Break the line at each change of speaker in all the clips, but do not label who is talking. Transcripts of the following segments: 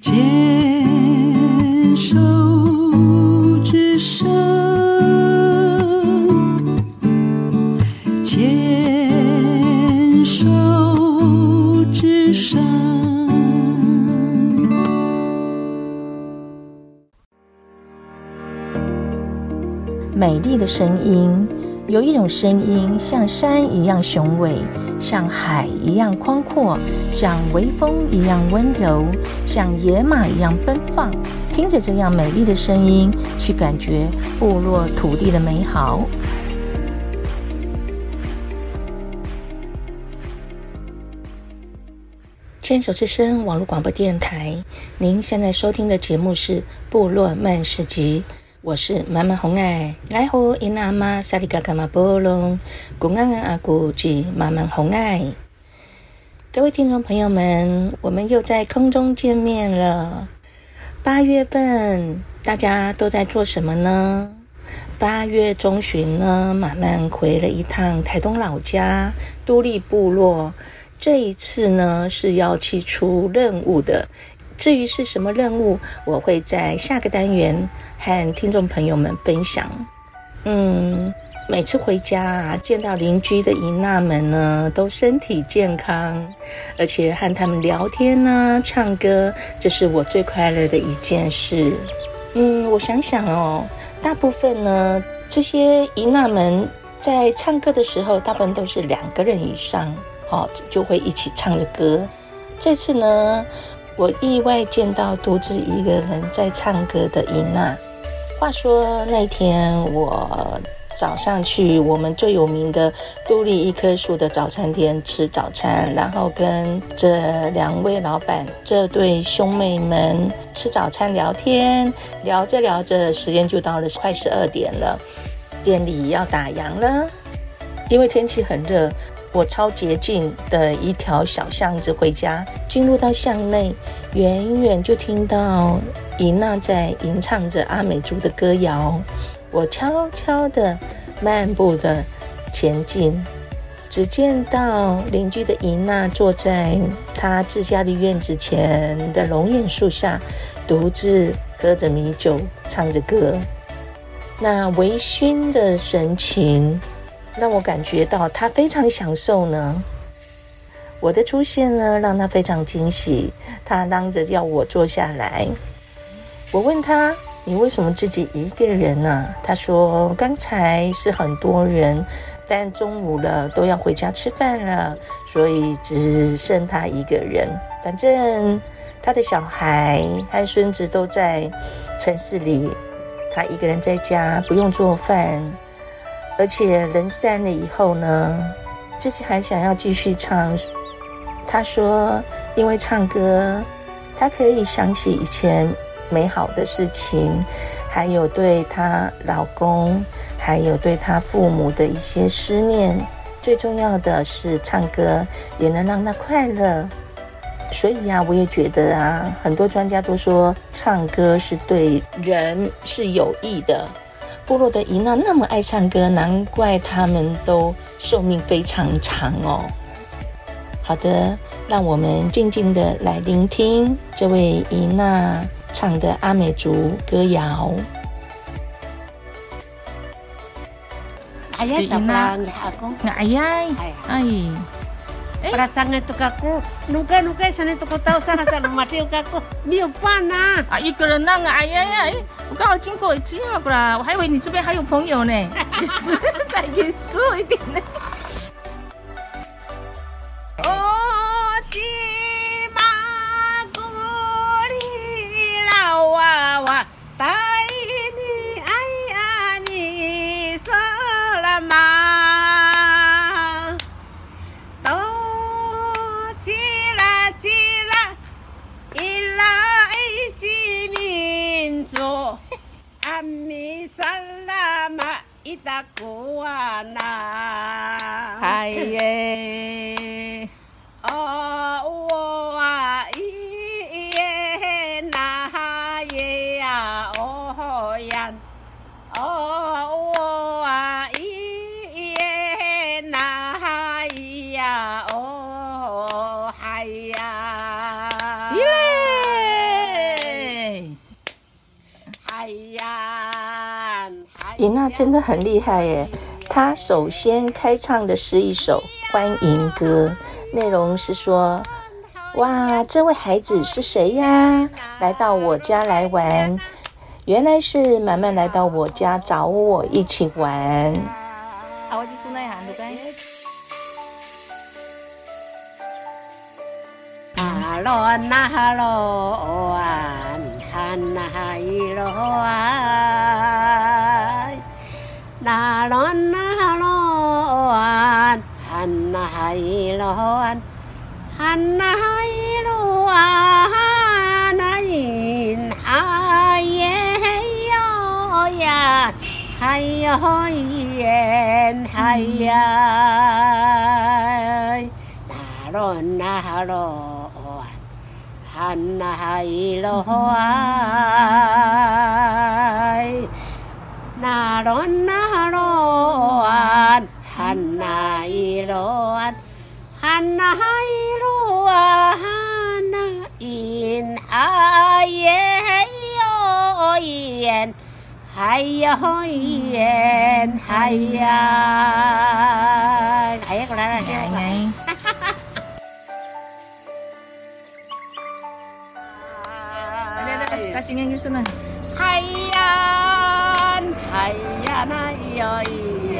牵手之声，牵手之声。
美丽的声音。有一种声音，像山一样雄伟，像海一样宽阔，像微风一样温柔，像野马一样奔放。听着这样美丽的声音，去感觉部落土地的美好。牵手之声网络广播电台，您现在收听的节目是《部落漫市集》。我是满满红爱，爱护伊那玛萨里嘎嘎马波隆，古安安阿古吉满满红爱。各位听众朋友们，我们又在空中见面了。八月份大家都在做什么呢？八月中旬呢，满满回了一趟台东老家都历部落。这一次呢，是要去出任务的。至于是什么任务，我会在下个单元和听众朋友们分享。嗯，每次回家啊，见到邻居的姨娜们呢，都身体健康，而且和他们聊天呢、唱歌，这是我最快乐的一件事。嗯，我想想哦，大部分呢，这些姨娜们在唱歌的时候，大部分都是两个人以上，哦，就会一起唱着歌。这次呢，我意外见到独自一个人在唱歌的伊娜。话说那天我早上去我们最有名的都历一棵树的早餐店吃早餐，然后跟这两位老板这对兄妹们吃早餐聊天，聊着聊着时间就到了快十二点了，店里要打烊了，因为天气很热。我超捷径的一条小巷子回家，进入到巷内，远远就听到伊娜在吟唱着阿美族的歌谣。我悄悄地漫步的前进，只见到邻居的伊娜坐在她自家的院子前的龙眼树下，独自喝着米酒，唱着歌，那微醺的神情。让我感觉到他非常享受呢。我的出现呢，让他非常惊喜。他嚷着要我坐下来。我问他：“你为什么自己一个人呢？”他说：“刚才是很多人，但中午了都要回家吃饭了，所以只剩他一个人。反正他的小孩和孙子都在城市里，他一个人在家不用做饭。”而且人散了以后呢，自己还想要继续唱。她说：“因为唱歌，她可以想起以前美好的事情，还有对她老公，还有对她父母的一些思念。最重要的是，唱歌也能让她快乐。所以呀，我也觉得啊，很多专家都说唱歌是对人是有益的。”部落的姨娜那么爱唱歌，难怪他们都寿命非常长哦。好的，让我们静静的来聆听这位姨娜唱的阿美族歌谣。
哎呀，小兰，阿公，哎呀，哎。Para sangat tu kaku, nuka nuka sana tu kau sana sana mati kaku, 没有伴呐。
啊，一个人那个，哎呀呀，哎，我刚好经过一次嘛，过来，我还以为你这边还有朋友呢，也是再严肃一点呢。
伊娜真的很厉害耶！她首先开唱的是一首欢迎歌，内容是说：“哇，这位孩子是谁呀？来到我家来玩，原来是满满来到我家找我一起玩。”啊，喽那
哈喽啊，那哈伊喽啊，那喽那哈喽啊，哈那哈伊喽啊，哈那哈伊喽啊，那因哈耶哟哈那哈伊罗啊，那罗那罗啊，哈那伊罗啊，哈那伊罗啊，哈那伊啊
耶嘿哟伊耶，
嗨哟伊耶嗨呀，哎呀！Ngay 再新一声呢？嗨呀，嗨呀，那哟耶，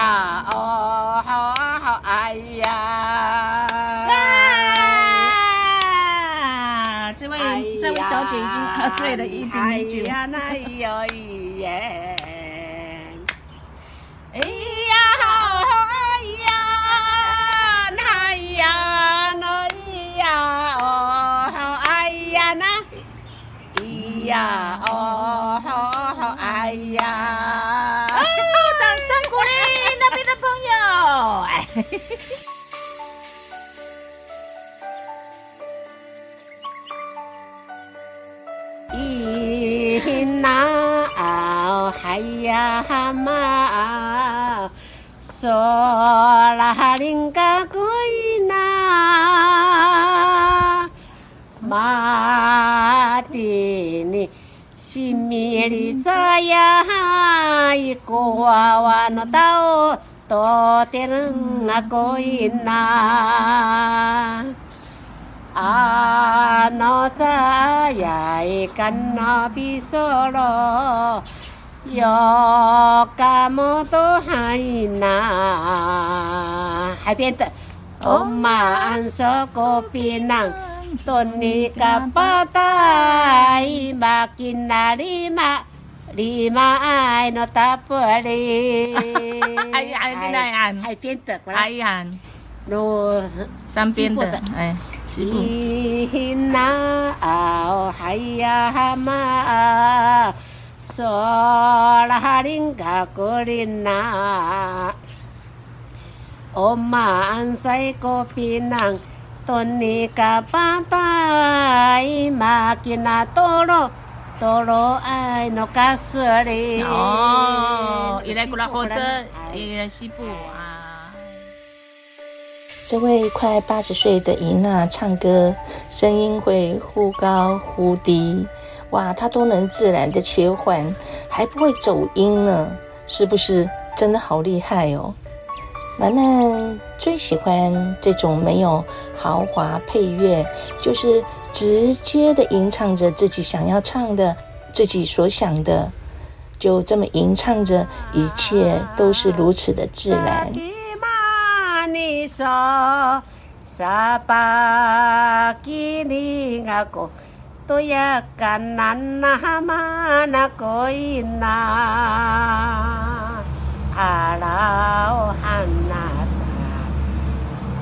呀哦，好好哎呀！
啊，这位这位小姐已经喝醉了一瓶美酒。
哎呀，那有耶！哎呀，哎呀，哎呀，那呀哦，哎呀那，咿呀哦，好哎呀！伊那奥海呀嘛，索拉林嘎古伊那，马蒂尼西米里扎呀，伊古娃娃诺道。to tereng akoina ano saya ikan no pisoro yo kamo to haina hai biên tự ông mà ăn so kopi nang toni kapata ibakin narima 你妈爱诺达
玻璃。哎呀，你
那样，海
边的，
哎
呀，罗山边
的，哎。伊那哦，海呀嘛，索拉哈林嘎古里那，哦嘛安塞古皮囊，托尼嘎巴达伊玛吉那托罗。多罗爱诺卡斯里
哦，伊来古拉火车，伊来西部啊。
这位快八十岁的伊娜唱歌，声音会忽高忽低，哇，她都能自然的切换，还不会走音呢，是不是？真的好厉害哦！兰兰最喜欢这种没有豪华配乐，就是直接的吟唱着自己想要唱的，自己所想的，就这么吟唱着，一切都是如此的自然。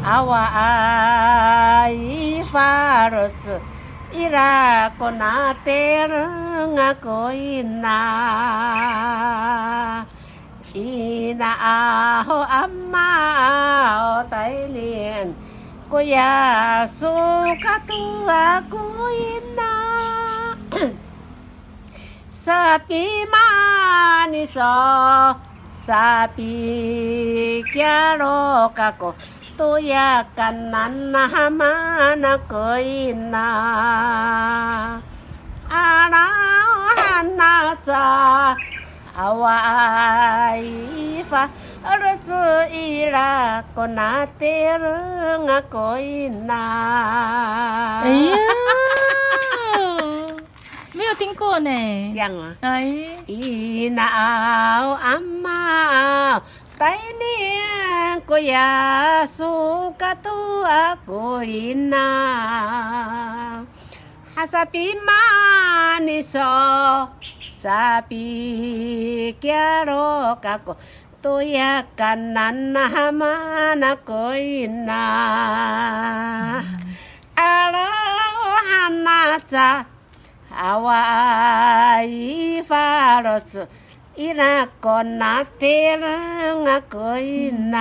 awa ai faros ira kona ina ina aho amma o tay nien kuya sukatu ako ina sapi manisok 萨比加罗嘎哥多呀卡那那哈嘛那可以那阿拉
哈那扎阿哇伊
发儿子伊拉哥那得人啊可以那。哎呀！
听过呢。
这样啊。
哎。
咿那阿妈带领过呀，数格多阿古伊呐，哈萨比玛尼索，萨比加罗卡古。多呀，干那那嘛那鬼呐！阿罗汉那扎阿哇伊法罗斯，伊那个那天啊，可以那。